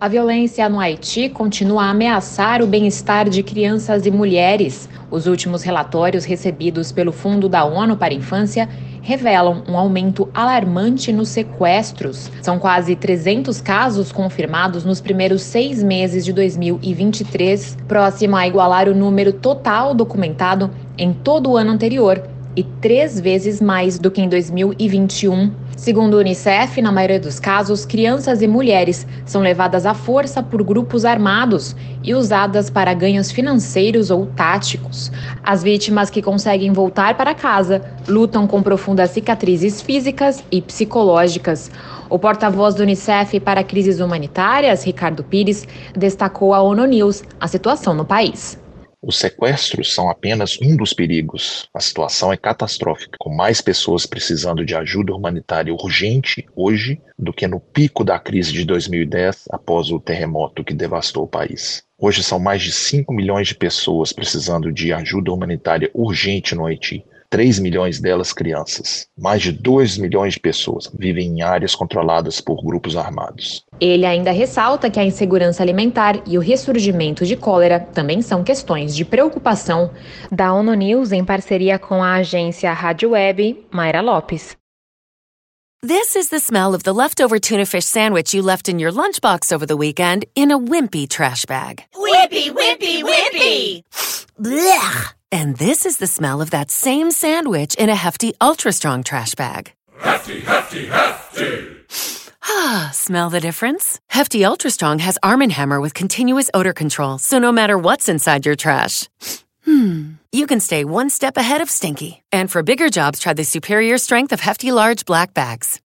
A violência no Haiti continua a ameaçar o bem-estar de crianças e mulheres. Os últimos relatórios recebidos pelo Fundo da ONU para a Infância revelam um aumento alarmante nos sequestros. São quase 300 casos confirmados nos primeiros seis meses de 2023, próximo a igualar o número total documentado em todo o ano anterior e três vezes mais do que em 2021. Segundo o Unicef, na maioria dos casos, crianças e mulheres são levadas à força por grupos armados e usadas para ganhos financeiros ou táticos. As vítimas que conseguem voltar para casa lutam com profundas cicatrizes físicas e psicológicas. O porta-voz do Unicef para crises humanitárias, Ricardo Pires, destacou à ONU News a situação no país. Os sequestros são apenas um dos perigos. A situação é catastrófica, com mais pessoas precisando de ajuda humanitária urgente hoje do que no pico da crise de 2010 após o terremoto que devastou o país. Hoje são mais de 5 milhões de pessoas precisando de ajuda humanitária urgente no Haiti. 3 milhões delas crianças. Mais de 2 milhões de pessoas vivem em áreas controladas por grupos armados. Ele ainda ressalta que a insegurança alimentar e o ressurgimento de cólera também são questões de preocupação. Da ONU News, em parceria com a agência Rádio Web, Mayra Lopes. This is the smell of the leftover tuna fish sandwich you left in your lunchbox over the weekend in a wimpy trash bag. Wimpy, wimpy, wimpy! Blech! And this is the smell of that same sandwich in a hefty, ultra strong trash bag. Hefty, hefty, hefty! Ah, smell the difference? Hefty Ultra Strong has Arm & Hammer with continuous odor control, so no matter what's inside your trash, hmm, you can stay one step ahead of stinky. And for bigger jobs, try the superior strength of Hefty Large Black Bags.